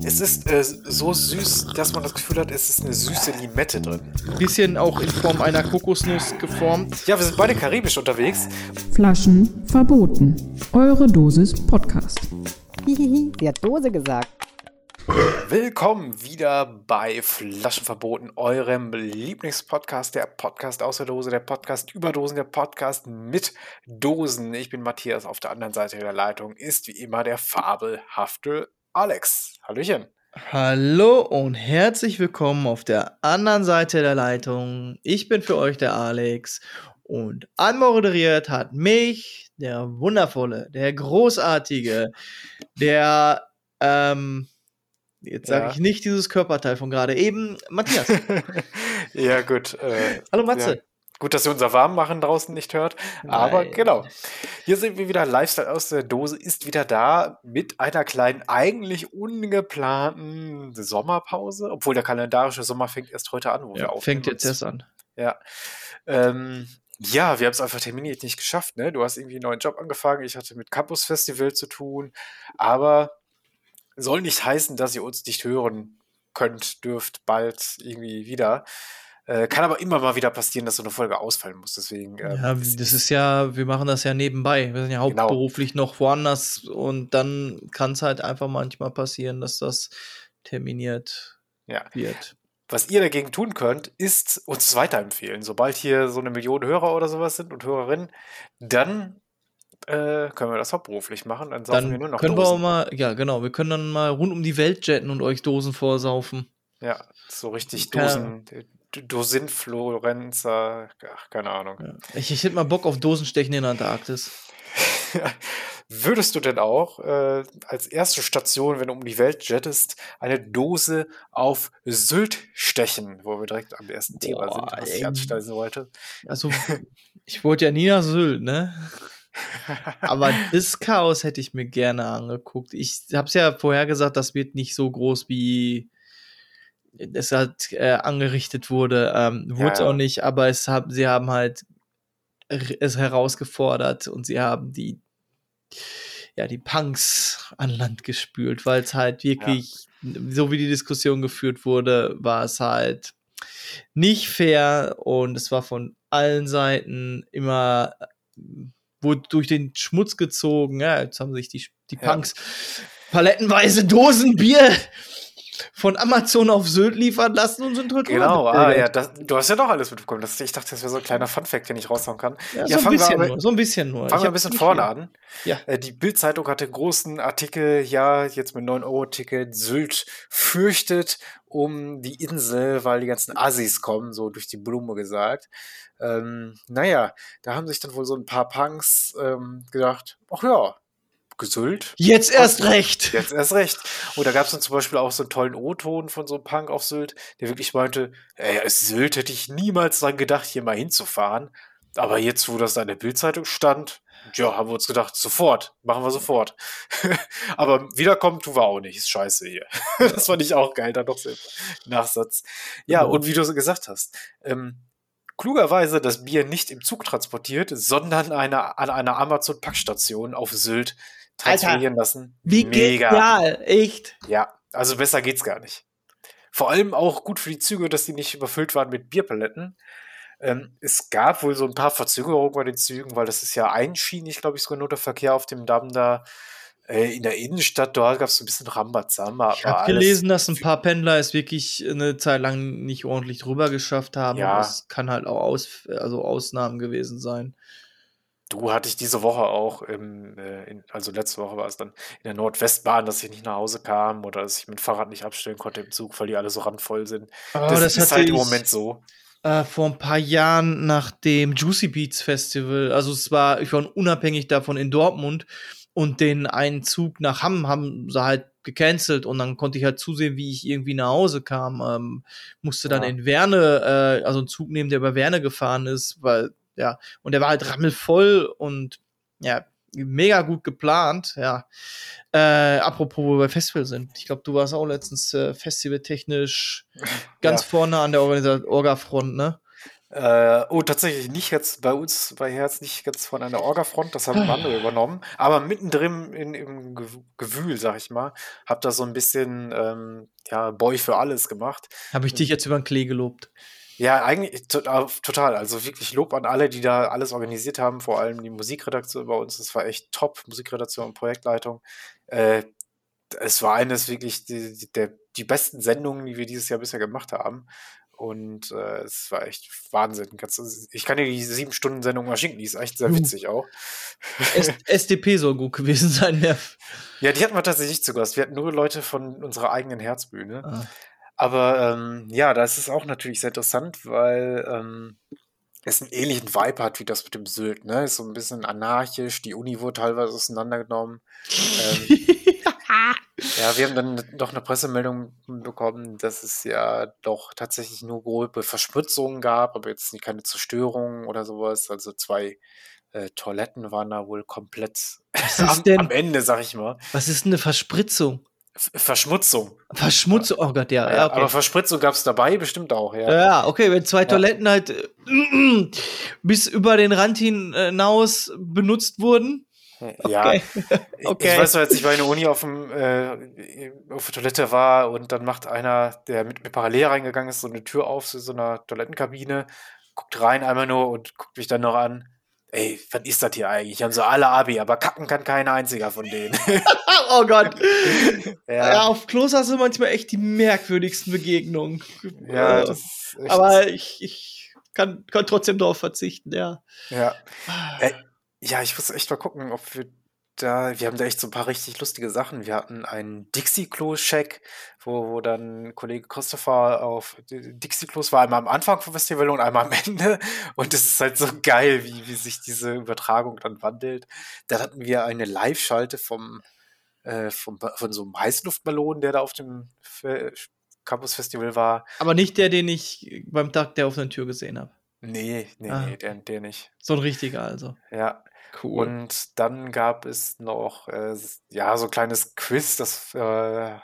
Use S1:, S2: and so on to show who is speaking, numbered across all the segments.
S1: Es ist äh, so süß, dass man das Gefühl hat, es ist eine süße Limette drin.
S2: Bisschen auch in Form einer Kokosnuss geformt.
S1: Ja, wir sind beide karibisch unterwegs.
S3: Flaschen verboten. Eure Dosis Podcast.
S4: Hihihi, sie hat Dose gesagt.
S1: Willkommen wieder bei Flaschenverboten, eurem Lieblingspodcast, der Podcast aus der Dose, der Podcast über Dosen, der Podcast mit Dosen. Ich bin Matthias, auf der anderen Seite der Leitung ist wie immer der fabelhafte Alex. Hallöchen.
S2: Hallo und herzlich willkommen auf der anderen Seite der Leitung. Ich bin für euch der Alex und anmoderiert hat mich der wundervolle, der großartige, der ähm, Jetzt sage
S1: Ja.
S2: ich nicht dieses Körperteil von gerade eben. Matthias.
S1: Ja, gut. Äh,
S2: Hallo Matze.
S1: Ja. Gut, dass ihr unser Warmmachen draußen nicht hört. Aber
S2: Nein.
S1: genau. Hier sind wir wieder. Lifestyle aus der Dose ist wieder da mit einer kleinen, eigentlich ungeplanten Sommerpause. Obwohl der kalendarische Sommer fängt erst heute an, wo wir
S2: Ja,
S1: aufnehmen.
S2: fängt jetzt erst an.
S1: Ja. Ähm, ja, wir haben es einfach terminiert nicht geschafft. Ne? Du hast irgendwie einen neuen Job angefangen. Ich hatte mit Campus Festival zu tun. Aber soll nicht heißen, dass ihr uns nicht hören könnt, dürft bald irgendwie wieder. Äh, kann aber immer mal wieder passieren, dass so eine Folge ausfallen muss. Deswegen. ähm,
S2: Ja, das ist ja, wir machen das ja nebenbei. Wir sind ja
S1: Genau.
S2: hauptberuflich noch woanders und dann kann es halt einfach manchmal passieren, dass das terminiert
S1: Ja.
S2: wird.
S1: Was ihr dagegen tun könnt, ist uns weiterempfehlen. Sobald hier so eine Million Hörer oder sowas sind und Hörerinnen, dann äh, können wir das hauptberuflich machen. Dann saufen wir
S2: Dann
S1: nur noch
S2: können wir auch
S1: Dosen.
S2: mal, ja genau, wir können dann mal rund um die Welt jetten und euch Dosen vorsaufen.
S1: Ja, so richtig Dosen, D- Dosinfluencer, ach, keine Ahnung.
S2: Ja. Ich, ich hätte mal Bock auf Dosenstechen in der Antarktis.
S1: Würdest du denn auch äh, als erste Station, wenn du um die Welt jettest, eine Dose auf Sylt stechen, wo wir direkt am ersten Thema
S2: Boah,
S1: sind, was ich anstellen wollte?
S2: Also, ich wollte ja nie nach Sylt, ne? Aber das Chaos hätte ich mir gerne angeguckt. Ich habe es ja vorher gesagt, das wird nicht so groß, wie es halt äh, angerichtet wurde. Ähm, Wurde es
S1: Ja, ja.
S2: auch nicht, aber es hab, sie haben halt es herausgefordert und sie haben die ja die Punks an Land gespült, weil es halt wirklich so wie die Diskussion geführt wurde, war es halt nicht fair und es war von allen Seiten immer äh, wurde durch den Schmutz gezogen. Ja, jetzt haben sich die, die
S1: Ja.
S2: Punks palettenweise Dosen Bier von Amazon auf Sylt liefern lassen und sind heute
S1: Genau, ah, ja, das, du hast ja doch alles mitbekommen. Das, ich dachte, das wäre so ein kleiner Funfact, den ich raushauen kann.
S2: Ja,
S1: Ja,
S2: so, ein
S1: wir
S2: bisschen
S1: aber-
S2: nur, so ein bisschen nur.
S1: Fangen wir ein bisschen vorne an.
S2: Ja.
S1: Äh, Die Bild-Zeitung hatte einen großen Artikel, ja, jetzt mit 9-Euro-Ticket, Sylt fürchtet um die Insel, weil die ganzen Assis kommen, so durch die Blume gesagt. Ähm, naja, da haben sich dann wohl so ein paar Punks ähm, gedacht, ach ja, Sylt,
S2: Jetzt erst recht.
S1: Jetzt erst recht. Und da gab es dann zum Beispiel auch so einen tollen O-Ton von so einem Punk auf Sylt, der wirklich meinte, ey, Sylt hätte ich niemals dran gedacht, hier mal hinzufahren. Aber jetzt, wo das da in der Bildzeitung stand, ja, haben wir uns gedacht, sofort, machen wir sofort. Aber wiederkommen tun wir auch nicht, ist scheiße hier. das fand ich auch geil, da noch so Nachsatz. Ja,
S2: Genau.
S1: und wie du so gesagt hast, ähm, klugerweise das Bier nicht im Zug transportiert, sondern eine, an einer Amazon-Packstation auf Sylt
S2: Alter,
S1: transferieren lassen.
S2: Wie genial, echt.
S1: Ja, also besser geht's gar nicht. Vor allem auch gut für die Züge, dass die nicht überfüllt waren mit Bierpaletten. Ähm, es gab wohl so ein paar Verzögerungen bei den Zügen, weil das ist ja einschienig, glaube ich, sogar nur der Verkehr auf dem Damm da. Äh, in der Innenstadt, dort gab es ein bisschen Rambazamba.
S2: Ich habe gelesen, dass ein paar Pendler es wirklich eine Zeit lang nicht ordentlich drüber geschafft haben.
S1: Ja.
S2: Aber es kann halt auch aus, also Ausnahmen gewesen sein.
S1: Du hatte ich diese Woche auch, im, äh, in, also letzte Woche war es dann in der Nordwestbahn, dass ich nicht nach Hause kam oder dass ich mein Fahrrad nicht abstellen konnte im Zug, weil die alle so randvoll sind.
S2: Oh,
S1: das,
S2: das
S1: ist halt im Moment so.
S2: Äh, vor ein paar Jahren nach dem Juicy Beats Festival. Also es war, ich war unabhängig davon in Dortmund und den einen Zug nach Hamm haben sie halt gecancelt und dann konnte ich halt zusehen, wie ich irgendwie nach Hause kam. Ähm, musste dann
S1: Ja.
S2: in Werne, äh, also einen Zug nehmen, der über Werne gefahren ist, weil, ja, und der war halt rammelvoll und ja, mega gut geplant, ja. Äh, apropos, wo wir bei Festival sind. Ich glaube, du warst auch letztens äh, festivaltechnisch ganz
S1: Ja.
S2: vorne an der Orga-Front, ne?
S1: Äh, oh, tatsächlich nicht jetzt bei uns bei Herz, nicht jetzt von einer Orga-Front, das haben andere übernommen. Aber mittendrin in, im Gew- Gewühl, sag ich mal, hab da so ein bisschen ähm, ja, Boy für alles gemacht.
S2: Habe ich dich jetzt über den Klee gelobt.
S1: Ja, eigentlich auf- total. Also wirklich Lob an alle, die da alles organisiert haben, vor allem die Musikredaktion bei uns. Das war echt top, Musikredaktion und Projektleitung. Äh, es war eines wirklich die, die, der, die besten Sendungen, die wir dieses Jahr bisher gemacht haben. Und äh, es war echt Wahnsinn. Du- Ich kann dir die sieben Stunden Sendung mal schicken, die ist echt sehr witzig auch.
S2: SDP soll gut gewesen sein. Ja.
S1: Ja, die hatten wir tatsächlich nicht zu Gast. Wir hatten nur Leute von unserer eigenen Herzbühne.
S2: Ah.
S1: Aber ähm, ja, das ist auch natürlich sehr interessant, weil ähm, es einen ähnlichen Vibe hat wie das mit dem Sylt. Ne? Ist so ein bisschen anarchisch, die Uni wurde teilweise auseinandergenommen. ähm, ja, wir haben dann doch eine Pressemeldung bekommen, dass es ja doch tatsächlich nur grobe Verschmutzungen gab, aber jetzt keine Zerstörung oder sowas. Also zwei äh, Toiletten waren da wohl komplett
S2: Was
S1: am, am Ende, sag ich mal.
S2: Was ist eine Verspritzung?
S1: Verschmutzung.
S2: Verschmutzung? Oh Gott, ja.
S1: Ja,
S2: ja, okay.
S1: Aber Verspritzung gab es dabei bestimmt auch, ja.
S2: Ja, okay, wenn zwei Toiletten halt äh, bis über den Rand hinaus benutzt wurden.
S1: Ja,
S2: Okay.
S1: Ich-
S2: Okay.
S1: Ich weiß noch, als ich bei einer Uni auf, dem, äh, auf der Toilette war und dann macht einer, der mit mir parallel reingegangen ist, so eine Tür auf zu so einer Toilettenkabine, guckt rein einmal nur und guckt mich dann noch an. Ey, was ist das hier eigentlich? Haben so alle Abi, aber kacken kann kein einziger von denen.
S2: Oh Gott.
S1: ja,
S2: Ja, auf Klos hast du manchmal echt die merkwürdigsten Begegnungen.
S1: ja,
S2: Äh,
S1: das ist
S2: aber ich, ich kann, kann trotzdem darauf verzichten, ja.
S1: ja. Äh, ja, ich muss echt mal gucken, ob wir da, wir haben da echt so ein paar richtig lustige Sachen. Wir hatten einen Dixie-Klo-Check, wo, wo dann Kollege Christopher auf Dixie-Klos war, einmal am Anfang vom Festival und einmal am Ende. Und es ist halt so geil, wie, wie sich diese Übertragung dann wandelt. Dann hatten wir eine Live-Schalte vom, äh, vom, von so einem Heißluftballon, der da auf dem Fe- Campus-Festival war.
S2: Aber nicht der, den ich beim Tag der offenen Tür gesehen habe.
S1: Nee, nee,
S2: Ah.
S1: nee, der, der nicht.
S2: So ein richtiger also.
S1: Ja.
S2: Cool.
S1: Und dann gab es noch, äh, ja, so ein kleines Quiz, das äh,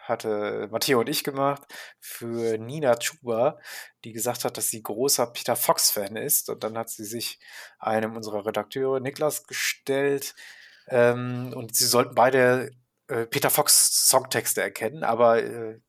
S1: hatte Matteo und ich gemacht für Nina Chuba, die gesagt hat, dass sie großer Peter Fox-Fan ist. Und dann hat sie sich einem unserer Redakteure, Niklas, gestellt. Ähm, und sie sollten beide äh, Peter Fox Songtexte erkennen, aber äh,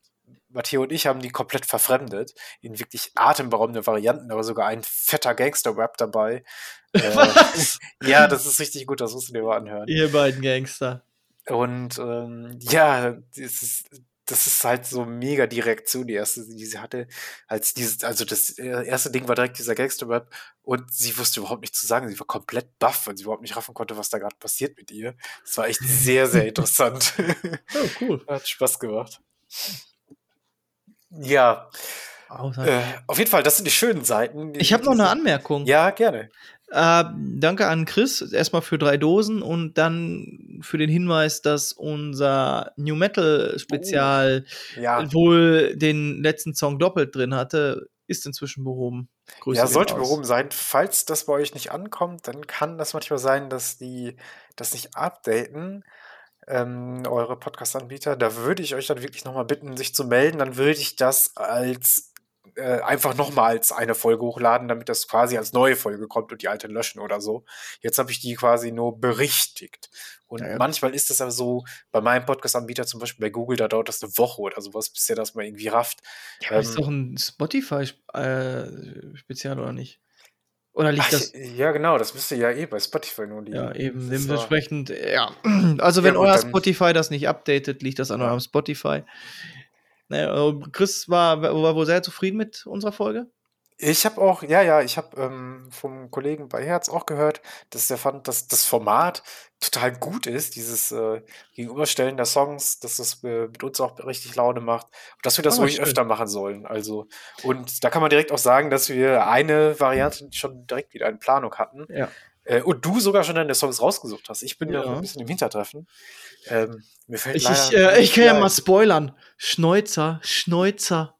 S1: Matteo und ich haben die komplett verfremdet in wirklich atemberaubende Varianten, aber sogar ein fetter Gangster-Rap dabei. Äh,
S2: Was?
S1: ja, das ist richtig gut, das musst du dir mal anhören.
S2: Ihr beiden Gangster.
S1: Und ähm, ja, das ist, das ist halt so mega die Reaktion, die erste, die sie hatte, als dieses, also das äh, erste Ding war direkt dieser Gangster-Rap und sie wusste überhaupt nichts zu sagen. Sie war komplett baff, weil sie überhaupt nicht raffen konnte, was da gerade passiert mit ihr. Das war echt sehr, sehr interessant.
S2: Oh, cool.
S1: Hat Spaß gemacht. Ja, äh, auf jeden Fall, das sind die schönen Seiten. die-
S2: ich habe noch eine Anmerkung.
S1: Ja, gerne.
S2: Äh, danke an Chris erstmal für drei Dosen und dann für den Hinweis, dass unser New Metal Spezial
S1: Ja,
S2: wohl den letzten Song doppelt drin hatte, ist inzwischen behoben. Grüße
S1: ja sollte behoben sein. Falls das bei euch nicht ankommt, dann kann das manchmal sein, dass die das nicht updaten, ähm, eure Podcast-Anbieter. Da würde ich euch dann wirklich nochmal bitten, sich zu melden. Dann würde ich das als äh, einfach nochmal als eine Folge hochladen, damit das quasi als neue Folge kommt und die alte löschen oder so. Jetzt habe ich die quasi nur berichtigt. Und
S2: Ja, ja.
S1: manchmal ist das aber so, bei meinem Podcast-Anbieter, zum Beispiel bei Google, da dauert das eine Woche oder sowas, bis der das mal irgendwie rafft.
S2: Ja, aber ist
S1: Ähm,
S2: doch ein Spotify-Spezial oder nicht? Oder liegt
S1: Ach,
S2: das.
S1: ja, genau, das müsste ja eh bei Spotify nur liegen.
S2: Ja, eben. Dementsprechend, ja. Also, wenn
S1: Ja,
S2: euer
S1: dann-
S2: Spotify das nicht updatet, liegt das an eurem Spotify. Naja, Chris war, war wohl sehr zufrieden mit unserer Folge.
S1: Ich habe auch, ja, ja, ich habe ähm, vom Kollegen bei Herz auch gehört, dass der fand, dass das Format total gut ist, dieses äh, Gegenüberstellen der Songs, dass das äh, mit uns auch richtig Laune macht und dass wir das
S2: Ah,
S1: ruhig
S2: schön.
S1: öfter machen sollen. Also, und da kann man direkt auch sagen, dass wir eine Variante schon direkt wieder in Planung hatten.
S2: Ja.
S1: Äh, und du sogar schon deine Songs rausgesucht hast. Ich bin ja ein bisschen im Hintertreffen. Ähm, mir fällt
S2: Ich, ich, äh, ich kann ja
S1: Ja,
S2: mal spoilern. Schneuzer, Schneuzer.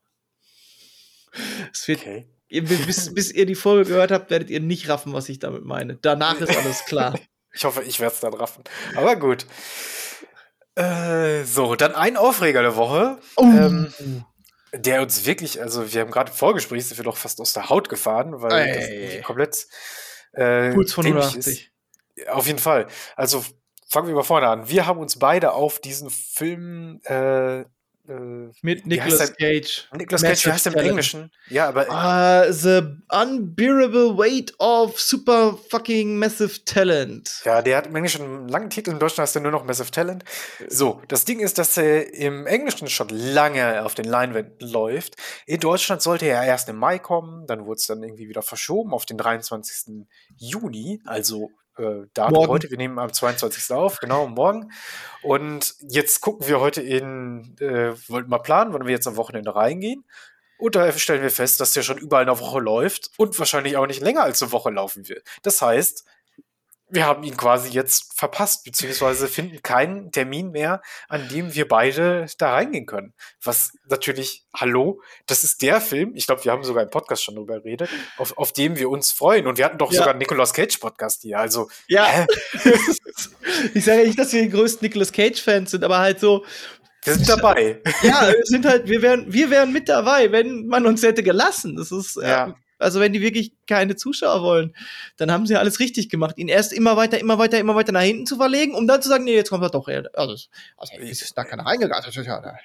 S2: Es wird,
S1: Okay.
S2: Ihr, bis, bis ihr die Folge gehört habt, werdet ihr nicht raffen, was ich damit meine. Danach ist alles klar.
S1: Ich hoffe, ich werde es dann raffen. Aber gut. Äh, so, dann ein Aufreger der Woche.
S2: Oh.
S1: Ähm, der uns wirklich, also wir haben gerade im Vorgespräch sind wir doch fast aus der Haut gefahren, weil
S2: Ey.
S1: das komplett äh,
S2: Kurz von
S1: dämlich
S2: 180.
S1: ist. Auf jeden Fall. Also fangen wir mal vorne an. Wir haben uns beide auf diesen Film äh, äh,
S2: Mit Nicolas Cage.
S1: Nicolas Cage, wie heißt der im. Englischen? Ja, aber
S2: Ah, the unbearable weight of super fucking massive talent.
S1: Ja, der hat im Englischen einen langen Titel, im Deutschen heißt er nur noch Massive Talent. So, das Ding ist, dass er im Englischen schon lange auf den Leinwänden läuft. In Deutschland sollte er erst im Mai kommen, dann wurde es dann irgendwie wieder verschoben auf den 23. Juni, also äh, Datum
S2: Morgen.
S1: heute. Wir nehmen am 22. auf, genau, morgen. Und jetzt gucken wir heute in, äh, wollten mal planen, wann wir jetzt am Wochenende reingehen. Und da stellen wir fest, dass der schon überall eine Woche läuft und wahrscheinlich auch nicht länger als eine Woche laufen wird. Das heißt, wir haben ihn quasi jetzt verpasst, beziehungsweise finden keinen Termin mehr, an dem wir beide da reingehen können. Was natürlich, hallo, das ist der Film, ich glaube, wir haben sogar im Podcast schon drüber geredet, auf, auf dem wir uns freuen. Und wir hatten doch
S2: Ja.
S1: sogar einen Nicolas Cage Podcast hier. Also,
S2: Ja.
S1: hä?
S2: ich sage ja nicht, dass wir die größten Nicolas Cage-Fans sind, aber halt so,
S1: wir sind dabei.
S2: ja, wir sind halt, wir wären, wir wären mit dabei, wenn man uns hätte gelassen. Das ist,
S1: Ja.
S2: äh, also wenn die wirklich keine Zuschauer wollen, dann haben sie alles richtig gemacht, ihn erst immer weiter, immer weiter, immer weiter nach hinten zu verlegen, um dann zu sagen, nee, jetzt kommt er doch. her. Also, also ist da keiner reingegangen. Also, ja,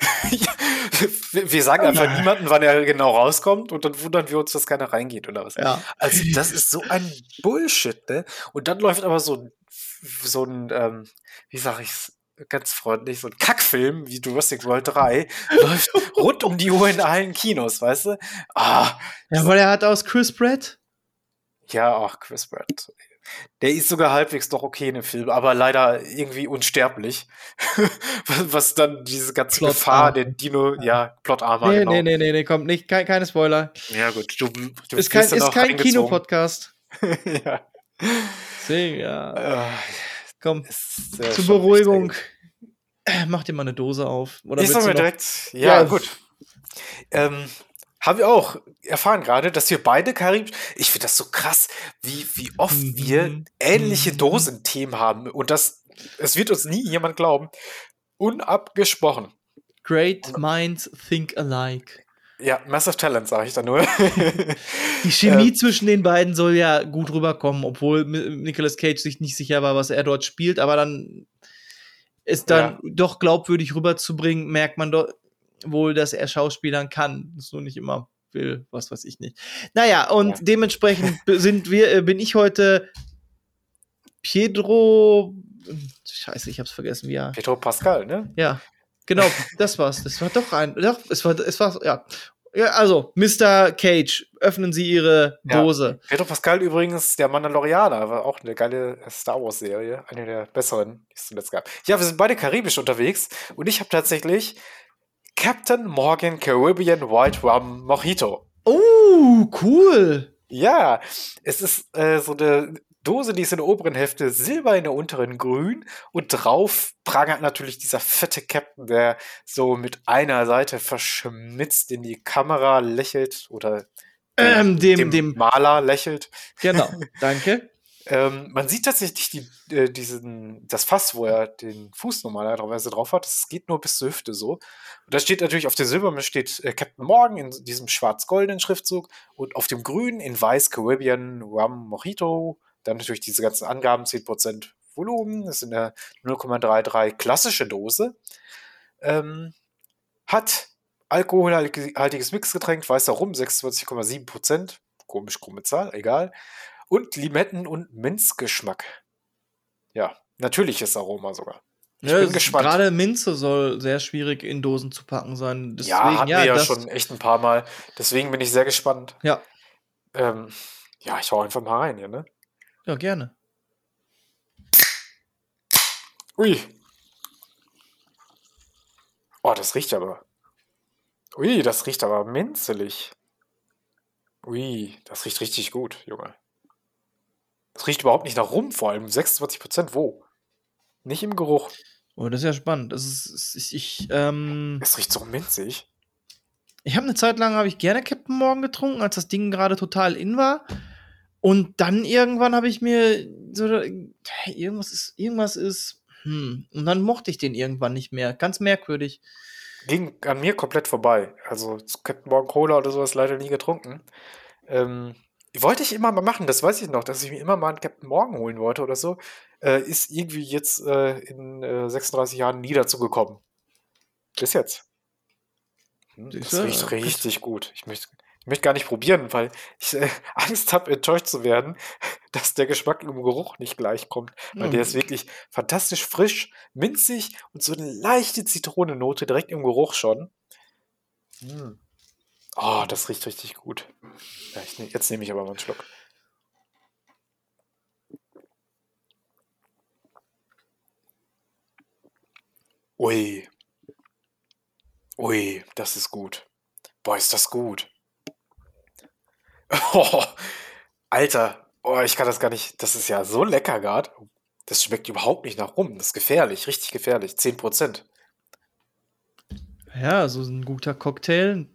S1: wir sagen einfach
S2: Nein.
S1: niemanden, wann er genau rauskommt und dann wundern wir uns, dass keiner reingeht oder was.
S2: Ja.
S1: Also das ist so ein Bullshit, ne? Und dann läuft aber so ein, so ein, ähm, wie sag ich's ganz freundlich, so ein Kackfilm wie Jurassic World 3 läuft rund um die Uhr in allen Kinos, weißt du? Ah,
S2: Ja, weil er hat aus Chris Pratt.
S1: ja, ach, Chris Pratt. Der ist sogar halbwegs doch okay in dem Film, aber leider irgendwie unsterblich. was, dann diese ganze
S2: Plotarm.
S1: Gefahr, der Dino, ja, Plotarmer,
S2: Nee,
S1: genau.
S2: nee, nee, nee, nee, kommt nicht, kein, keine Spoiler.
S1: Ja, gut, du, du
S2: Ist kein, ist
S1: auch
S2: kein. Kinopodcast.
S1: ja.
S2: Deswegen, ja.
S1: Äh,
S2: Komm,
S1: ist,
S2: zur Beruhigung. Äh, Mach dir mal eine Dose auf. Oder
S1: mir
S2: noch-
S1: direkt, ja,
S2: Ja.
S1: gut. Ähm, haben wir auch erfahren gerade, dass wir beide Karib. Ich finde das so krass, wie, wie oft
S2: Mhm.
S1: wir ähnliche
S2: Mhm.
S1: Dosenthemen haben. Und das, es wird uns nie jemand glauben. Unabgesprochen.
S2: Great Minds Think Alike.
S1: Ja, Massive Talent, sage ich da nur.
S2: Die Chemie zwischen den beiden soll ja gut rüberkommen, obwohl Nicolas Cage sich nicht sicher war, was er dort spielt, aber dann ist dann
S1: Ja.
S2: doch glaubwürdig rüberzubringen, merkt man doch wohl, dass er Schauspielern kann. Das nur nicht immer will, was weiß ich nicht. Naja, und
S1: Ja.
S2: dementsprechend sind wir, äh, bin ich heute Pedro. Scheiße, ich hab's vergessen, wie er.
S1: Pedro Pascal, ne?
S2: Ja, genau, das war's. Das war doch ein. Doch, es war, es war, ja. Ja, also, Mr. Cage, öffnen Sie Ihre
S1: Ja.
S2: Dose.
S1: Pedro Pascal übrigens, der Mandalorianer, war auch eine geile Star Wars-Serie, eine der besseren, die es zuletzt gab. Ja, wir sind beide karibisch unterwegs und ich habe tatsächlich Captain Morgan Caribbean White Rum Mojito.
S2: Oh, cool.
S1: Ja, es ist äh, so eine Dose, die ist in der oberen Hälfte silber, in der unteren grün und drauf prangert natürlich dieser fette Captain, der so mit einer Seite verschmitzt in die Kamera lächelt oder
S2: Ähm, dem, dem,
S1: Maler lächelt.
S2: genau, danke.
S1: Ähm, man sieht tatsächlich die, äh, diesen, das Fass, wo er den Fuß normalerweise drauf hat. Das geht nur bis zur Hüfte so. Und da steht natürlich auf der Silbernen steht äh, Captain Morgan in diesem schwarz-goldenen Schriftzug und auf dem grünen in weiß Caribbean Rum Mojito. Dann natürlich diese ganzen Angaben, 10% Volumen. Das ist in der 0,33 klassische Dose. Ähm, hat alkoholhaltiges Mixgetränk, weißer Rum, 26,7%. Komisch, krumme Zahl, egal. Und Limetten- und Minzgeschmack. Ja, natürliches Aroma sogar. Ich bin
S2: es-
S1: gespannt.
S2: Gerade Minze soll sehr schwierig in Dosen zu packen sein. Deswegen,
S1: ja, hatten wir ja schon echt ein paar Mal. Deswegen bin ich sehr gespannt.
S2: Ja,
S1: Ähm, ja, ich hau einfach mal rein hier, ne?
S2: Ja, gerne.
S1: Ui. Oh, das riecht aber. Ui, das riecht aber minzelig. Ui, das riecht richtig gut, Junge. Das riecht überhaupt nicht nach Rum, vor allem 26% wo? Nicht im Geruch.
S2: Oh, das ist ja spannend. Das ist, ist- ich, ich, ähm,
S1: Es riecht so minzig.
S2: ich habe eine Zeit lang habe ich gerne Captain Morgan getrunken, als das Ding gerade total in war. Und dann irgendwann habe ich mir so irgendwas ist irgendwas ist hm. und dann mochte ich den irgendwann nicht mehr. Ganz merkwürdig.
S1: ging an mir komplett vorbei. Also Captain Morgan Cola oder sowas leider nie getrunken. Ähm, wollte ich immer mal machen, das weiß ich noch, dass ich mir immer mal einen Captain Morgan holen wollte oder so. Äh, ist irgendwie jetzt äh, in äh, 36 Jahren nie dazu gekommen. Bis jetzt. Hm, das riecht richtig gut. Ich möchte, möchte gar nicht probieren, weil ich äh, Angst habe, enttäuscht zu werden, dass der Geschmack im Geruch nicht gleich kommt. Weil der ist
S2: Hm.
S1: wirklich fantastisch frisch, minzig und so eine leichte Zitronennote direkt im Geruch schon. Hm. Oh, das riecht richtig gut. Ja, ich, ne- jetzt nehme ich aber mal einen Schluck. Ui. Ui, das ist gut. Boah, ist das gut. Oh, Alter, oh, ich kann das gar nicht. Das ist ja so lecker gerade. Das schmeckt überhaupt nicht nach rum. Das ist gefährlich, richtig gefährlich. 10%.
S2: Ja, so ein guter Cocktail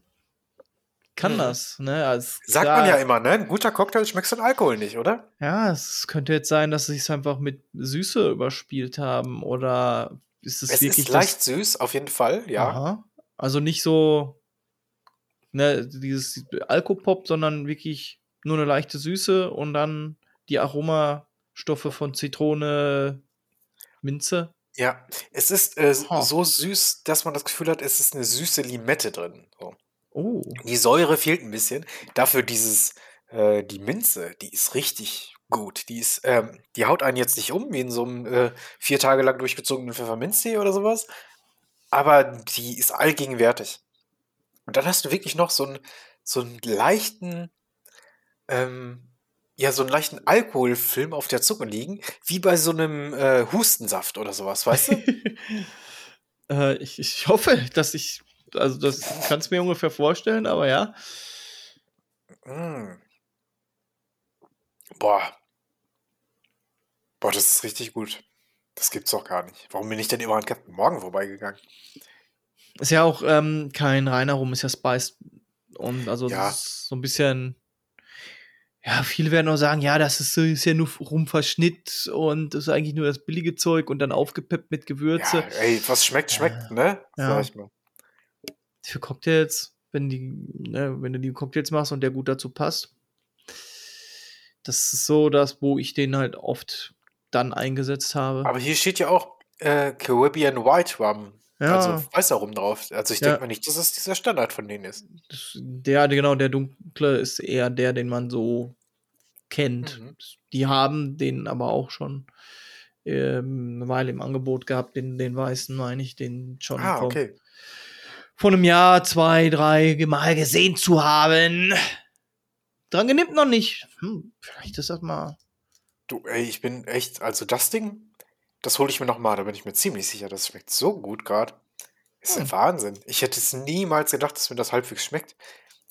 S2: kann
S1: Mhm.
S2: das, ne? Also,
S1: Sagt
S2: klar,
S1: man ja immer, ne? Ein guter Cocktail schmeckst du den Alkohol nicht, oder?
S2: Ja, es könnte jetzt sein, dass sie es einfach mit Süße überspielt haben oder ist es,
S1: Es
S2: wirklich
S1: ist leicht süß, auf jeden Fall, ja.
S2: Aha. Also nicht so ne, dieses Alkopop, sondern wirklich nur eine leichte Süße und dann die Aromastoffe von Zitrone, Minze.
S1: Ja, es ist äh,
S2: Ha.
S1: so süß, dass man das Gefühl hat, es ist eine süße Limette drin. So.
S2: Oh.
S1: Die Säure fehlt ein bisschen. Dafür dieses, äh, die Minze, die ist richtig gut. Die ist, ähm, die haut einen jetzt nicht um, wie in so einem äh, vier Tage lang durchgezogenen Pfefferminztee oder sowas. Aber die ist allgegenwärtig. Und dann hast du wirklich noch so einen, so einen leichten, ähm, ja, so einen leichten Alkoholfilm auf der Zunge liegen, wie bei so einem äh, Hustensaft oder sowas, weißt du?
S2: äh, ich, ich hoffe, dass ich, also das kannst du mir ungefähr vorstellen, aber ja.
S1: Mm. Boah. Boah, das ist richtig gut. Das gibt's doch gar nicht. Warum bin ich denn immer an Captain Morgan vorbeigegangen?
S2: Ist ja auch ähm, kein reiner Rum, ist ja Spiced. Und also
S1: Ja.
S2: so ein bisschen. Ja, viele werden auch sagen, ja, das ist, so- ist ja nur Rumverschnitt und das ist eigentlich nur das billige Zeug und dann aufgepeppt mit Gewürze.
S1: Ja, ey, was schmeckt, schmeckt, ne?
S2: Ja.
S1: Sag ich mal.
S2: Für Cocktails, wenn die, ne, wenn du die Cocktails machst und der gut dazu passt. Das ist so das, wo ich den halt oft dann eingesetzt habe.
S1: Aber hier steht ja auch äh, Caribbean White Rum.
S2: Ja,
S1: Also weißer Rum drauf. Also ich
S2: Ja.
S1: denke mal nicht, dass es dieser Standard von denen ist.
S2: der, genau, der dunkle ist eher der, den man so kennt.
S1: Mhm.
S2: Die haben den aber auch schon ähm, eine Weile im Angebot gehabt, den, den weißen, meine ich, den schon
S1: Ah,
S2: vor,
S1: okay.
S2: vor einem Jahr, zwei, drei Mal gesehen zu haben. Dran genimmt noch nicht. Hm, vielleicht ist das mal.
S1: Du, ey, ich bin echt, also das Ding, das hole ich mir nochmal, da bin ich mir ziemlich sicher, das schmeckt so gut gerade. Ist
S2: Hm.
S1: der Wahnsinn. Ich hätte es niemals gedacht, dass mir das halbwegs schmeckt.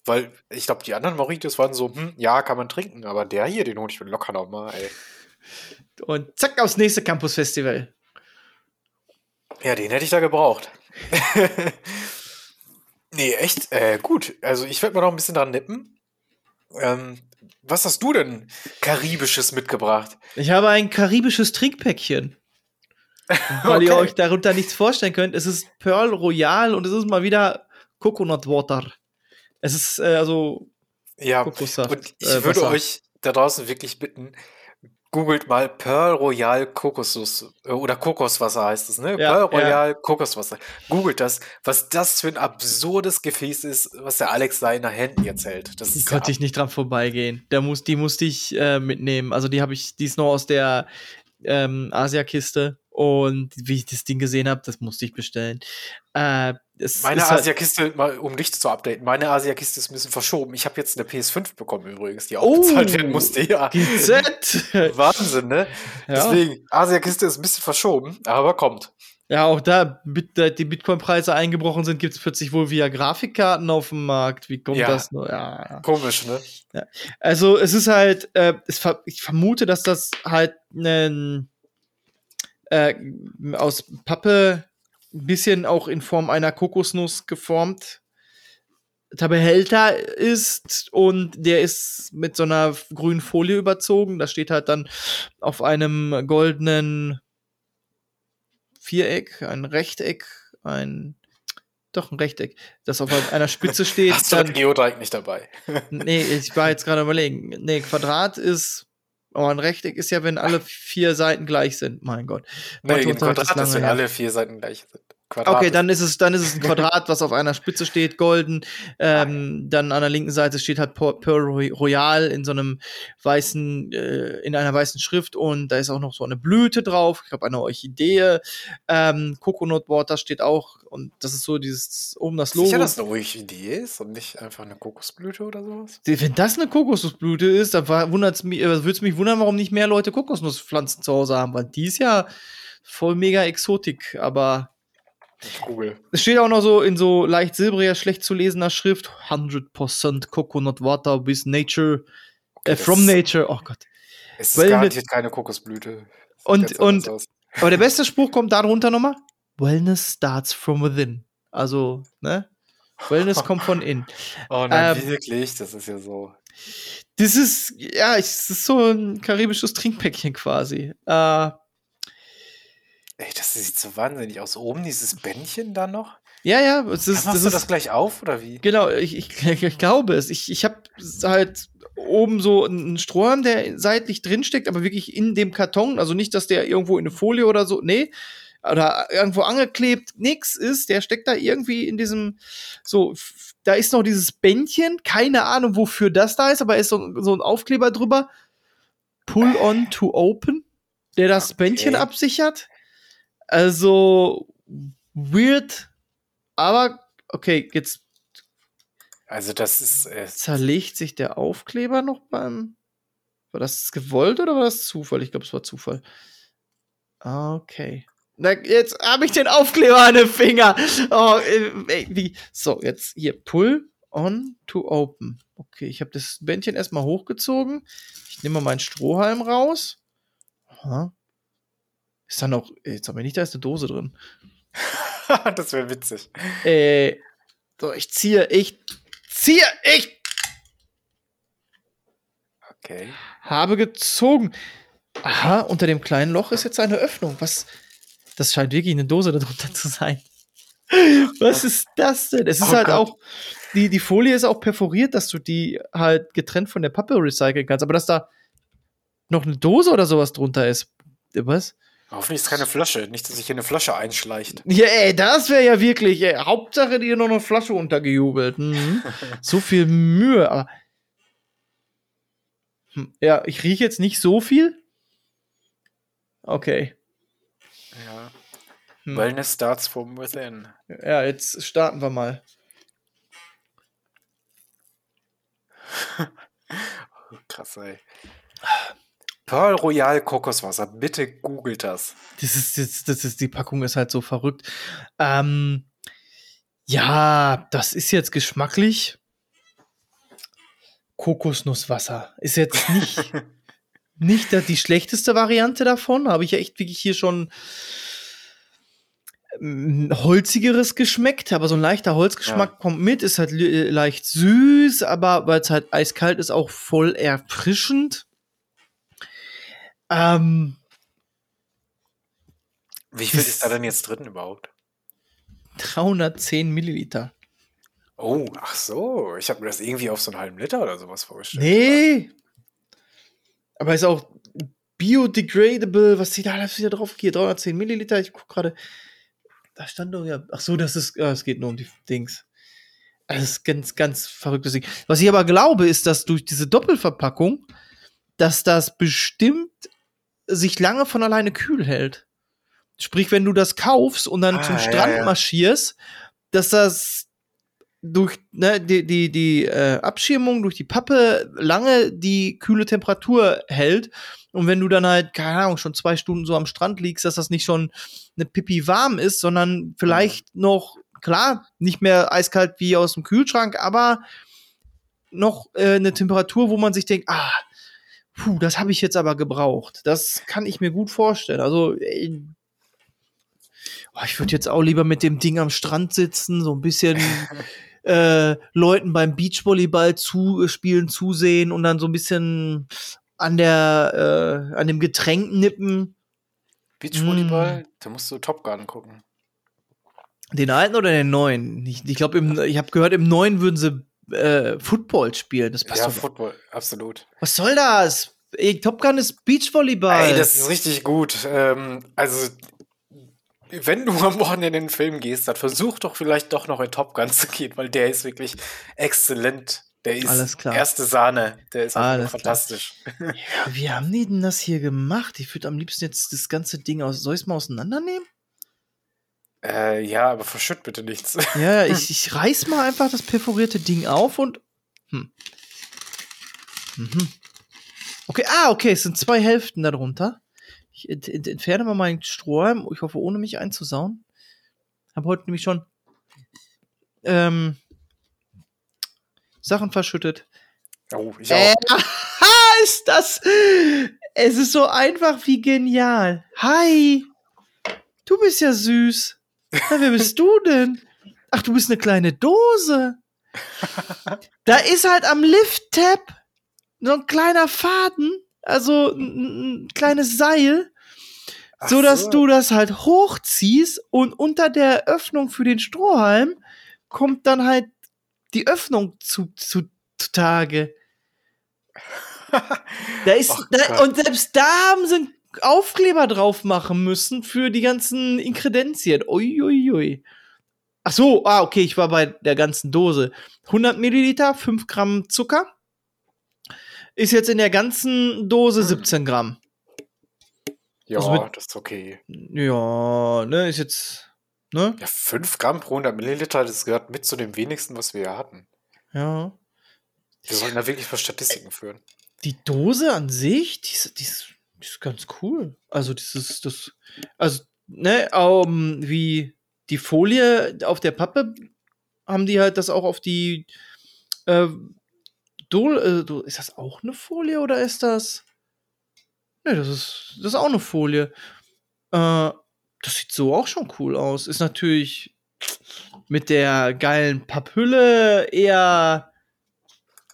S1: Weil ich glaube, die anderen Mojitos waren so, hm, ja, kann man trinken, aber der hier, den hole ich mir locker nochmal, ey.
S2: Und zack, aufs nächste Campus-Festival.
S1: Ja, den hätte ich da gebraucht. nee, echt, äh, gut. Also ich werde mal noch ein bisschen dran nippen. Ähm, was hast du denn Karibisches mitgebracht?
S2: Ich habe ein karibisches Trinkpäckchen. Weil ihr
S1: Okay.
S2: euch darunter nichts vorstellen könnt, es ist Pearl Royal und es ist mal wieder Coconut Water. Es ist äh, also
S1: Ja,
S2: Kokossaft.
S1: und ich
S2: äh,
S1: würde
S2: Wasser.
S1: euch da draußen wirklich bitten, googelt mal Pearl Royal Kokosnuss äh, oder Kokoswasser heißt es, ne?
S2: Ja,
S1: Pearl
S2: ja.
S1: Royal Kokoswasser. Googelt das, was das für ein absurdes Gefäß ist, was der Alex da in der Händen jetzt hält. Das
S2: Die konnte
S1: ja
S2: ich nicht dran vorbeigehen. Da muss, die musste ich äh, mitnehmen. Also die habe ich, die ist noch aus der ähm, Asia-Kiste. Und wie ich das Ding gesehen habe, das musste ich bestellen. Äh,
S1: Meine
S2: halt-
S1: Asia-Kiste, mal um dich zu updaten, meine Asia-Kiste ist ein bisschen verschoben. Ich habe jetzt eine PS5 bekommen übrigens, die auch
S2: Oh.
S1: bezahlt werden musste. Ja.
S2: GZ.
S1: Wahnsinn, ne?
S2: ja.
S1: Deswegen, Asia-Kiste ist ein bisschen verschoben, aber kommt.
S2: ja, auch da Bit, da die Bitcoin-Preise eingebrochen sind, gibt es plötzlich wohl via Grafikkarten auf dem Markt. Wie kommt
S1: Ja.
S2: das nur? Ja, ja.
S1: Komisch, ne?
S2: Also es ist halt, äh, es ver ich vermute, dass das halt ein äh, aus Pappe ein bisschen auch in Form einer Kokosnuss geformt Behälter ist und der ist mit so einer grünen Folie überzogen. Da steht halt dann auf einem goldenen Viereck, ein Rechteck, ein doch ein Rechteck, das auf einer Spitze steht.
S1: Hast du
S2: dann,
S1: Geodreieck nicht dabei?
S2: nee, ich war jetzt gerade überlegen. Nee, Quadrat ist, oh, ein Rechteck ist ja, wenn alle vier Seiten gleich sind. Mein Gott.
S1: Nee,
S2: Mathe-Unterricht ist
S1: Quadrat ist, wenn alle vier Seiten gleich sind. Quadrat
S2: Okay, dann ist es, dann ist es ein Quadrat, was auf einer Spitze steht, golden. Ähm, dann an der linken Seite steht halt Pearl Pearl Roy- Royal in so einem weißen, äh, in einer weißen Schrift und da ist auch noch so eine Blüte drauf. Ich glaube, eine Orchidee. Ähm, Coconut Water steht auch und das ist so dieses oben das Logo.
S1: Sicher, dass eine ruhige Idee ist und nicht einfach eine Kokosblüte oder sowas?
S2: Wenn das eine Kokosnussblüte ist, dann würde es mich, äh, würd's mich wundern, warum nicht mehr Leute Kokosnusspflanzen zu Hause haben, weil die ist ja voll mega Exotik, aber
S1: Ich google.
S2: Es steht auch noch so in so leicht silbriger, schlecht zu lesender Schrift: 100% Coconut Water with Nature, äh,
S1: das
S2: from Nature. Oh Gott.
S1: Es ist garantiert keine Kokosblüte.
S2: Und- und-. Aber der beste Spruch kommt darunter nochmal: Wellness starts from within. Also, ne? Wellness kommt von innen.
S1: Oh nein,
S2: ähm,
S1: wirklich? Das ist ja so.
S2: Das ist, ja, es ist so ein karibisches Trinkpäckchen quasi. Äh,
S1: Ey, das sieht so wahnsinnig aus. Oben dieses Bändchen da noch?
S2: ja, ja, es ist,
S1: Machst
S2: das
S1: du
S2: ist
S1: das gleich auf oder wie?
S2: Genau, ich, ich, ich glaube es. Ich, ich habe halt oben so einen Strohhalm, der seitlich drin steckt, aber wirklich in dem Karton. Also nicht, dass der irgendwo in eine Folie oder so, nee, oder irgendwo angeklebt, nix ist. Der steckt da irgendwie in diesem, so, da ist noch dieses Bändchen, keine Ahnung, wofür das da ist, aber ist so, so ein Aufkleber drüber. Pull on to open, der das
S1: Okay.
S2: Bändchen absichert. Also, weird, aber okay, jetzt
S1: Also das ist. Äh,
S2: zerlegt sich der Aufkleber noch beim. War das gewollt oder war das Zufall? Ich glaube, es war Zufall. Okay. Na, jetzt habe ich den Aufkleber an den Finger. Oh, äh, ey, wie? So, jetzt hier. Pull on to open. Okay, ich habe das Bändchen erstmal hochgezogen. Ich nehme mal meinen Strohhalm raus. Aha. Ist da noch. Jetzt habe ich nicht, da ist eine Dose drin.
S1: das wäre witzig.
S2: Äh, so, ich ziehe, ich ziehe, ich
S1: Okay.
S2: habe gezogen. Aha, unter dem kleinen Loch ist jetzt eine Öffnung. Was? Das scheint wirklich eine Dose darunter zu sein. Was ist das denn? Es ist
S1: Oh
S2: halt
S1: Gott.
S2: auch, die, die Folie ist auch perforiert, dass du die halt getrennt von der Pappe recyceln kannst. Aber dass da noch eine Dose oder sowas drunter ist. Was?
S1: Hoffentlich ist es keine Flasche. Nicht, dass sich hier eine Flasche einschleicht.
S2: Ja, ey, das wäre ja wirklich, ey, Hauptsache dir noch eine Flasche untergejubelt. Mhm. so viel Mühe, aber. Hm, Ja, ich rieche jetzt nicht so viel. Okay.
S1: Ja.
S2: Hm.
S1: Wellness starts from within.
S2: Ja, jetzt starten wir mal.
S1: Krass, ey. Pearl Royal Kokoswasser. Bitte googelt das.
S2: Das ist, das, das ist, die Packung ist halt so verrückt. Ähm, ja, das ist jetzt geschmacklich. Kokosnusswasser. Ist jetzt nicht, nicht die schlechteste Variante davon. Habe ich ja echt wirklich hier schon ähm, holzigeres geschmeckt, aber so ein leichter Holzgeschmack
S1: Ja.
S2: kommt mit, ist halt le- leicht süß, aber weil es halt eiskalt ist, auch voll erfrischend. Ähm,
S1: Wie viel ist da denn jetzt drin überhaupt?
S2: 310 Milliliter.
S1: Oh, ach so. Ich habe mir das irgendwie auf so einen halben Liter oder sowas vorgestellt.
S2: Nee. Aber ist auch biodegradable, was steht da alles wieder drauf? Hier, 310 Milliliter. Ich guck gerade. Da stand doch ja. Ach so, das ist. Ja, es geht nur um die Dings. Das ist ganz, ganz verrücktes Ding. Was ich aber glaube, ist, dass durch diese Doppelverpackung, dass das bestimmt sich lange von alleine kühl hält. Sprich, wenn du das kaufst und dann
S1: Ah,
S2: zum
S1: ja,
S2: Strand
S1: ja.
S2: marschierst, dass das durch ne, die, die, die äh, Abschirmung durch die Pappe lange die kühle Temperatur hält. Und wenn du dann halt, keine Ahnung, schon zwei Stunden so am Strand liegst, dass das nicht schon eine Pipi warm ist, sondern vielleicht noch, klar, nicht mehr eiskalt wie aus dem Kühlschrank, aber noch äh, eine Temperatur, wo man sich denkt, ah, puh, das habe ich jetzt aber gebraucht. Das kann ich mir gut vorstellen. Also, äh, oh, ich würde jetzt auch lieber mit dem Ding am Strand sitzen, so ein bisschen äh, Leuten beim Beachvolleyball zuspielen, zusehen und dann so ein bisschen an der, äh, an dem Getränk nippen.
S1: Beachvolleyball,
S2: Mm.
S1: da musst du Top Gun gucken.
S2: Den alten oder den neuen? Ich, ich glaube, ich habe gehört, im neuen würden sie äh, Football spielen. Das passt
S1: Ja,
S2: doch.
S1: Football, absolut.
S2: Was soll das? Ey, Top Gun ist Beachvolleyball.
S1: Ey, das ist richtig gut. Ähm, also, wenn du am Wochenende in den Film gehst, dann versuch doch vielleicht doch noch in Top Gun zu gehen, weil der ist wirklich exzellent. Der ist
S2: Alles klar.
S1: erste Sahne. Der ist fantastisch.
S2: ja, wie haben die denn das hier gemacht? Ich würde am liebsten jetzt das ganze Ding aus. Soll ich es mal auseinandernehmen?
S1: Äh, ja, aber verschütt bitte nichts.
S2: Ja, ich, ich reiß mal einfach das perforierte Ding auf und. Hm. Mhm. Okay, ah, okay, es sind zwei Hälften darunter. Ich ent ent entferne mal meinen Strohhalm. Ich hoffe, ohne mich einzusauen. Habe heute nämlich schon ähm, Sachen verschüttet.
S1: Oh, ich auch.
S2: Äh, ist das. Es ist so einfach wie genial. Hi. Du bist ja süß. Na, wer bist du denn? Ach, du bist eine kleine Dose. Da ist halt am Lift-Tab so ein kleiner Faden, also ein, ein kleines Seil,
S1: Ach
S2: so dass du das halt hochziehst und unter der Öffnung für den Strohhalm kommt dann halt die Öffnung zu, zu, zutage. Da ist,
S1: Ach
S2: da, und selbst da haben sie einen Aufkleber drauf machen müssen für die ganzen Inkredenzien. Uiuiui. Ach so, ah, okay, ich war bei der ganzen Dose. 100 Milliliter, 5 Gramm Zucker. Ist jetzt in der ganzen Dose 17 Gramm.
S1: ja,
S2: also mit-
S1: das ist okay.
S2: Ja, ne, ist jetzt, ne?
S1: Ja, 5 Gramm pro 100 Milliliter, das gehört mit zu dem wenigsten, was wir hier hatten.
S2: Ja.
S1: Wir sollten da wirklich mal Statistiken führen.
S2: Die Dose an sich, die ist, die ist, ist ganz cool. Also, dieses, das, also, ne, ähm, wie die Folie auf der Pappe haben die halt das auch auf die, äh, Dol, äh, ist das auch eine Folie oder ist das? Ne, das ist, das ist auch eine Folie. Äh, das sieht so auch schon cool aus. Ist natürlich mit der geilen Papphülle eher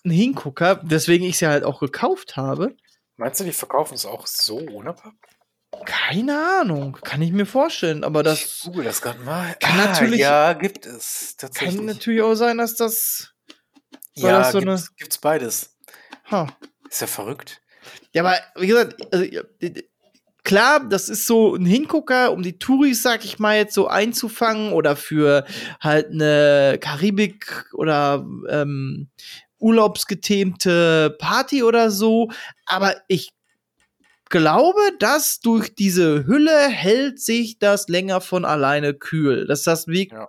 S2: ein Hingucker, weswegen ich sie halt auch gekauft habe.
S1: Meinst du, die verkaufen es auch so ohne Papp?
S2: Keine Ahnung, kann ich mir vorstellen, aber
S1: Ich
S2: das
S1: google das gerade mal.
S2: Kann natürlich-
S1: Ja, gibt es. Tatsächlich.
S2: kann natürlich auch sein, dass das.
S1: ja,
S2: das so
S1: gibt's, gibt's beides.
S2: Ha.
S1: Ist ja verrückt.
S2: Ja, aber wie gesagt, also, klar, das ist so ein Hingucker, um die Touris, sag ich mal, jetzt so einzufangen oder für halt eine Karibik oder ähm, urlaubsgethemte Party oder so. Aber ich glaube, dass durch diese Hülle hält sich das länger von alleine kühl. Dass das wirklich
S1: Ja.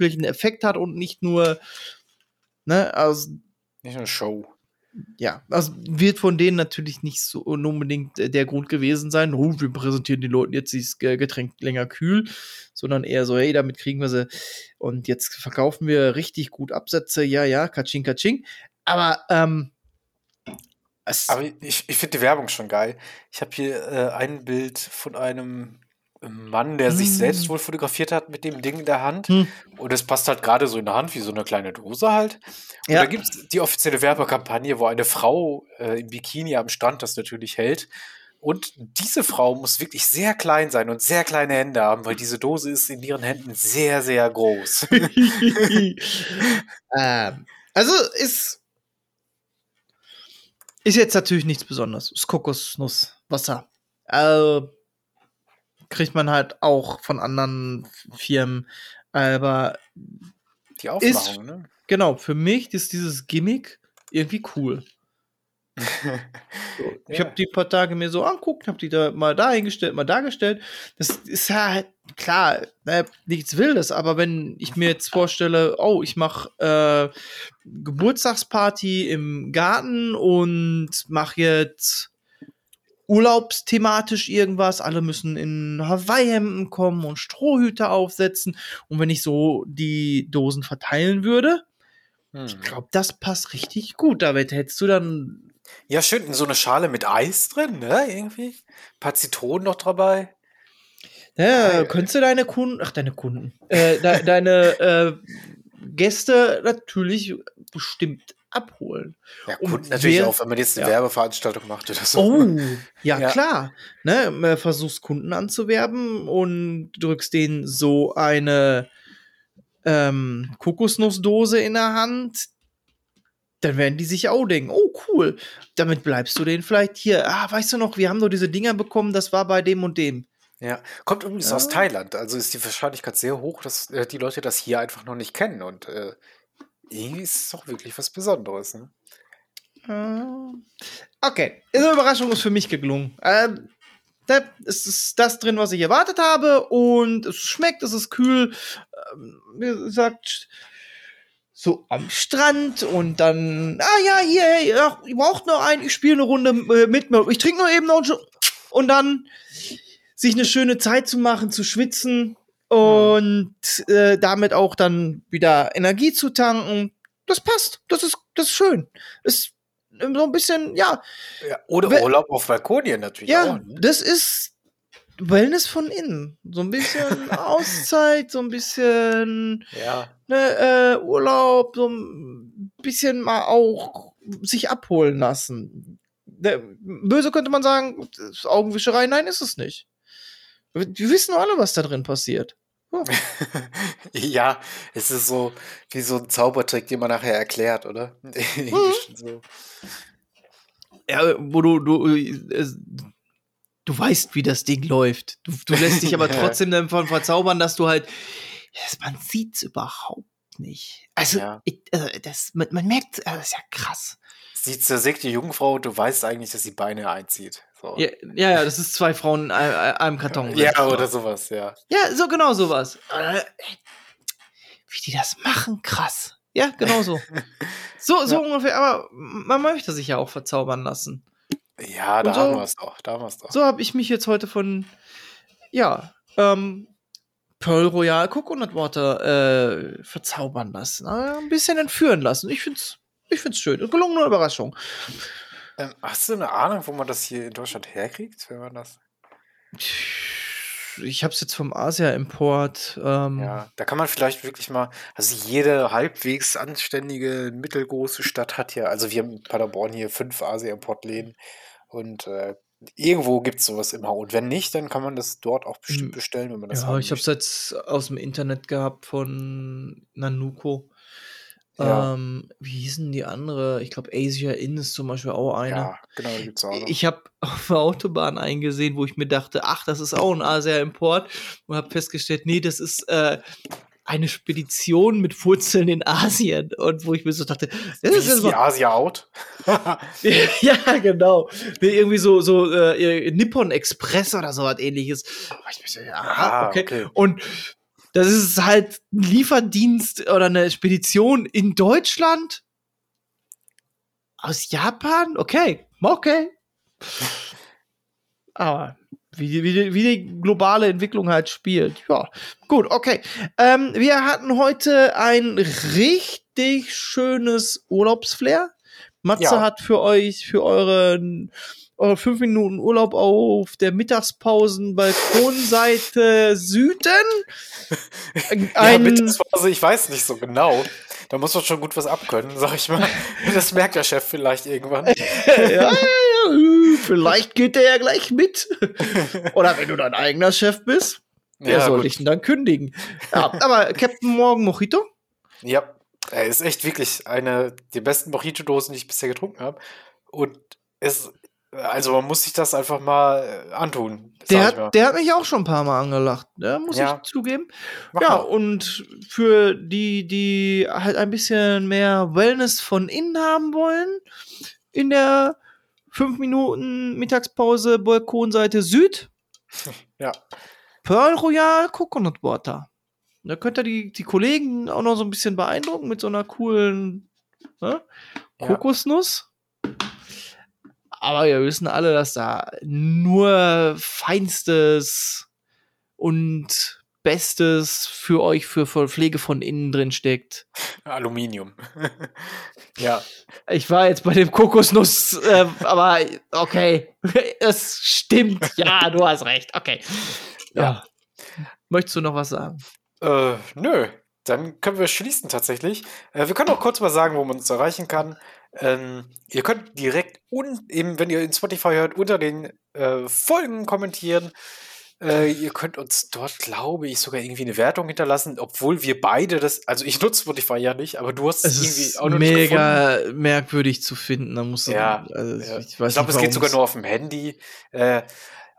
S2: einen Effekt hat und nicht nur, ne, also
S1: Nicht nur Show.
S2: Ja, das wird von denen natürlich nicht so unbedingt äh, der Grund gewesen sein, oh, wir präsentieren den Leuten jetzt dieses Ge- Getränk länger kühl, sondern eher so, hey, damit kriegen wir sie und jetzt verkaufen wir richtig gut Absätze, ja, ja, kaching, kaching. Aber, ähm, es,
S1: Aber ich, ich finde die Werbung schon geil. Ich habe hier äh, ein Bild von einem Mann, der sich
S2: Mm.
S1: selbst wohl fotografiert hat mit dem Ding in der Hand.
S2: Hm.
S1: Und es passt halt gerade so in der Hand wie so eine kleine Dose halt. Und
S2: Ja.
S1: da gibt es die offizielle Werbekampagne, wo eine Frau äh, im Bikini am Strand das natürlich hält. Und diese Frau muss wirklich sehr klein sein und sehr kleine Hände haben, weil diese Dose ist in ihren Händen sehr, sehr groß.
S2: ähm, also ist ist jetzt natürlich nichts Besonderes. Ist Kokosnusswasser. Also kriegt man halt auch von anderen Firmen. Aber
S1: Die Aufmachung, ne?
S2: genau, für mich ist dieses Gimmick irgendwie cool. So, Ich
S1: Ja.
S2: habe die paar Tage mir so anguckt, habe die da mal da hingestellt, mal dargestellt. Das ist ja halt klar, ne, nichts Wildes, aber wenn ich mir jetzt vorstelle, oh, ich mache äh, Geburtstagsparty im Garten und mache jetzt urlaubsthematisch irgendwas, alle müssen in Hawaii-Hemden kommen und Strohhüte aufsetzen und wenn ich so die Dosen verteilen würde,
S1: Hm.
S2: ich glaube, das passt richtig gut. Damit hättest du dann
S1: Ja, schön, in so eine Schale mit Eis drin, ne? Irgendwie. Ein paar Zitronen noch dabei.
S2: Ja, könntest du deine Kunden, ach, deine Kunden, äh, de, deine äh, Gäste natürlich bestimmt abholen.
S1: Ja,
S2: Und
S1: Kunden natürlich
S2: wer-
S1: auch, wenn man jetzt eine
S2: ja.
S1: Werbeveranstaltung macht oder so.
S2: Oh, ja,
S1: Ja.
S2: klar. Ne, äh, versuchst Kunden anzuwerben und drückst denen so eine ähm, Kokosnussdose in der Hand, dann werden die sich auch denken, oh cool, damit bleibst du denen vielleicht hier. Ah, weißt du noch, wir haben doch diese Dinger bekommen, das war bei dem und dem.
S1: Ja, kommt übrigens
S2: Ja.
S1: aus Thailand. Also ist die Wahrscheinlichkeit sehr hoch, dass äh, die Leute das hier einfach noch nicht kennen. Und äh, irgendwie ist es doch wirklich was Besonderes. Ne?
S2: Ah. Okay, diese Überraschung ist für mich geglungen. Ähm, da ist das drin, was ich erwartet habe und es schmeckt, es ist kühl. Ähm, wie gesagt, so am Strand und dann, ah ja, hier, hey, ach, ihr braucht noch einen, ich spiele eine Runde äh, mit mir. Ich trinke nur eben noch und dann sich eine schöne Zeit zu machen, zu schwitzen und äh, damit auch dann wieder Energie zu tanken. Das passt, das ist, das ist schön. Ist ähm, so ein bisschen, ja,
S1: Ja, oder
S2: Wer-
S1: Urlaub auf Balkonien natürlich
S2: ja,
S1: auch. Ne?
S2: das ist Wellness von innen. So ein bisschen Auszeit, so ein bisschen
S1: Ja,
S2: ne, äh, Urlaub, so ein bisschen mal auch sich abholen lassen. Ne, Böse könnte man sagen, Augenwischerei, nein, ist es nicht. Wir wissen alle, was da drin passiert.
S1: ja, es ist so wie so ein Zaubertrick, den man nachher erklärt, oder?
S2: Mhm.
S1: so.
S2: Ja, wo du, du, äh, du weißt, wie das Ding läuft. Du, du lässt dich aber trotzdem davon verzaubern, dass du halt, das, man sieht's überhaupt nicht. Also,
S1: Ja.
S2: ich, also das, man, man merkt, äh, das ist ja krass.
S1: Sie zersägt die Jungfrau und du weißt eigentlich, dass sie Beine einzieht. So.
S2: Ja, ja, ja, das ist zwei Frauen in einem, einem Karton.
S1: Ja, oder sowas, ja.
S2: Ja, so genau sowas. Äh, Wie die das machen, krass. Ja, genau so. So, so ungefähr, aber man möchte sich ja auch verzaubern lassen.
S1: Ja, da
S2: so-
S1: haben wir es doch. Da haben wir es doch.
S2: So habe ich mich jetzt heute von, ja, ähm, Pearl Royal Coconut Water äh, verzaubern lassen. Äh, ein bisschen entführen lassen. Ich find's, ich find's schön. Gelungene Überraschung.
S1: Ähm, hast du eine Ahnung, wo man das hier in Deutschland herkriegt, wenn man das?
S2: Ich habe es jetzt vom Asia-Import. Ähm,
S1: Ja, da kann man vielleicht wirklich mal, also jede halbwegs anständige, mittelgroße Stadt hat ja, also wir haben in Paderborn hier fünf Asia-Importläden und äh, irgendwo gibt es sowas immer. Und wenn nicht, dann kann man das dort auch bestimmt
S2: Mm,
S1: bestellen, wenn man das
S2: Ja, ich habe es jetzt aus dem Internet gehabt von Nanuko.
S1: Ja.
S2: Ähm, wie hießen die andere? Ich glaube, Asia Inn ist zum Beispiel auch eine.
S1: Ja, genau, da gibt es auch noch.
S2: Ich habe auf der Autobahn eingesehen, wo ich mir dachte, ach, das ist auch ein Asia-Import und habe festgestellt, nee, das ist äh, eine Spedition mit Wurzeln in Asien und wo ich mir so dachte, das ist
S1: ist die Asia Out?
S2: ja genau, nee, irgendwie so so äh, Nippon Express oder so was ähnliches. Aber ich mir so, ja,
S1: Ah,
S2: okay.
S1: okay.
S2: Und das ist halt ein Lieferdienst oder eine Spedition in Deutschland aus Japan? Okay, okay. Aber wie, die- wie, wie die globale Entwicklung halt spielt. Ja, gut, okay. Ähm, wir hatten heute ein richtig schönes Urlaubsflair. Matze
S1: Ja.
S2: hat für euch, für euren eure fünf Minuten Urlaub auf der Mittagspausen-Balkonseite Süden.
S1: Ja,
S2: Ein,
S1: Mittagsphase, ich weiß nicht so genau. Da muss man schon gut was abkönnen, sag ich mal. Das merkt der Chef vielleicht irgendwann.
S2: ja, ja, ja, vielleicht geht der ja gleich mit. Oder wenn du dein eigener Chef bist, wer soll
S1: gut.
S2: dich denn dann kündigen? Ja, aber Captain Morgan Mojito?
S1: Ja, er ist echt wirklich eine der besten Mojito-Dosen, die ich bisher getrunken habe. Und es, also man muss sich das einfach mal äh, antun.
S2: Der hat, der hat mich auch schon ein paar Mal angelacht, ne, muss
S1: Ja.
S2: ich zugeben.
S1: Mach
S2: ja,
S1: mal.
S2: und für die, die halt ein bisschen mehr Wellness von innen haben wollen, in der 5 Minuten Mittagspause Balkonseite Süd,
S1: Ja.
S2: Pearl Royal Coconut Water. Da könnt ihr die, die Kollegen auch noch so ein bisschen beeindrucken mit so einer coolen ne,
S1: Ja.
S2: Aber wir wissen alle, dass da nur Feinstes und Bestes für euch für für Pflege von innen drin steckt.
S1: Aluminium. ja.
S2: Ich war jetzt bei dem Kokosnuss, äh, aber okay, es stimmt. Ja, du hast recht. Okay. Ja. Möchtest du noch was sagen?
S1: Äh, nö. Dann können wir schließen tatsächlich. Äh, wir können auch kurz mal sagen, wo man uns erreichen kann. Ähm, ihr könnt direkt, un eben wenn ihr in Spotify hört, unter den äh, Folgen kommentieren. Äh, ihr könnt uns dort, glaube ich, sogar irgendwie eine Wertung hinterlassen, obwohl wir beide das, also ich nutze Spotify ja nicht, aber du hast
S2: Es
S1: irgendwie auch noch nicht gefunden.
S2: mega merkwürdig zu finden. Da musst du,
S1: Ja,
S2: also,
S1: Ja.
S2: ich
S1: Ich glaube,
S2: nicht,
S1: es geht sogar nur auf dem Handy. Äh,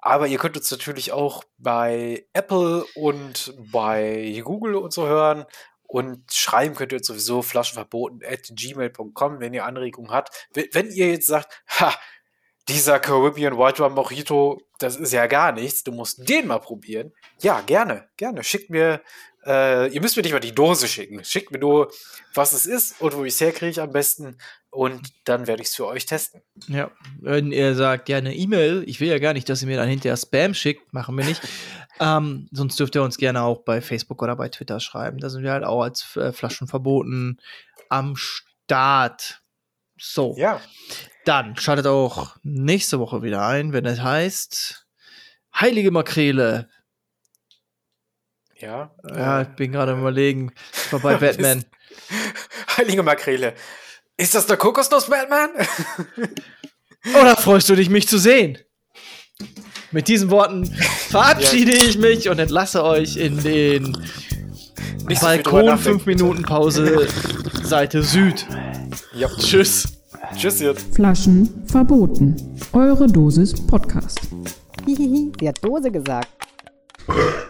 S1: aber ihr könnt uns natürlich auch bei Apple und bei Google und so hören. Und schreiben könnt ihr uns sowieso flaschenverboten at gmail.com, wenn ihr Anregungen habt. Wenn wenn ihr jetzt sagt, ha, dieser Caribbean White Rum Mojito, das ist ja gar nichts, du musst den mal probieren. Ja, gerne, gerne. Schickt mir, äh, ihr müsst mir nicht mal die Dose schicken. Schickt mir nur, was es ist und wo ich es herkriege am besten. Und dann werde ich es für euch testen.
S2: Ja, wenn ihr sagt, ja, eine E-Mail, ich will ja gar nicht, dass ihr mir dann hinterher Spam schickt, machen wir nicht. Ähm, sonst dürft ihr uns gerne auch bei Facebook oder bei Twitter schreiben. Da sind wir halt auch als äh, Flaschen verboten am Start. So,
S1: Ja.
S2: dann schaltet auch nächste Woche wieder ein, wenn es heißt Heilige Makrele.
S1: Ja.
S2: Ja,
S1: äh,
S2: ich bin gerade am überlegen. Ich war bei Batman.
S1: Heilige Makrele. Ist das der Kokosnuss Batman?
S2: Oder freust du dich, mich zu sehen? Mit diesen Worten verabschiede ich mich und entlasse euch in den
S1: Nicht
S2: Balkon
S1: nachdenken,
S2: 5 Minuten Pause Seite Süd.
S1: Ja.
S2: Tschüss.
S1: Tschüss jetzt.
S3: Flaschen verboten. Eure Dosis Podcast.
S4: Hihihi, sie hat Dose gesagt.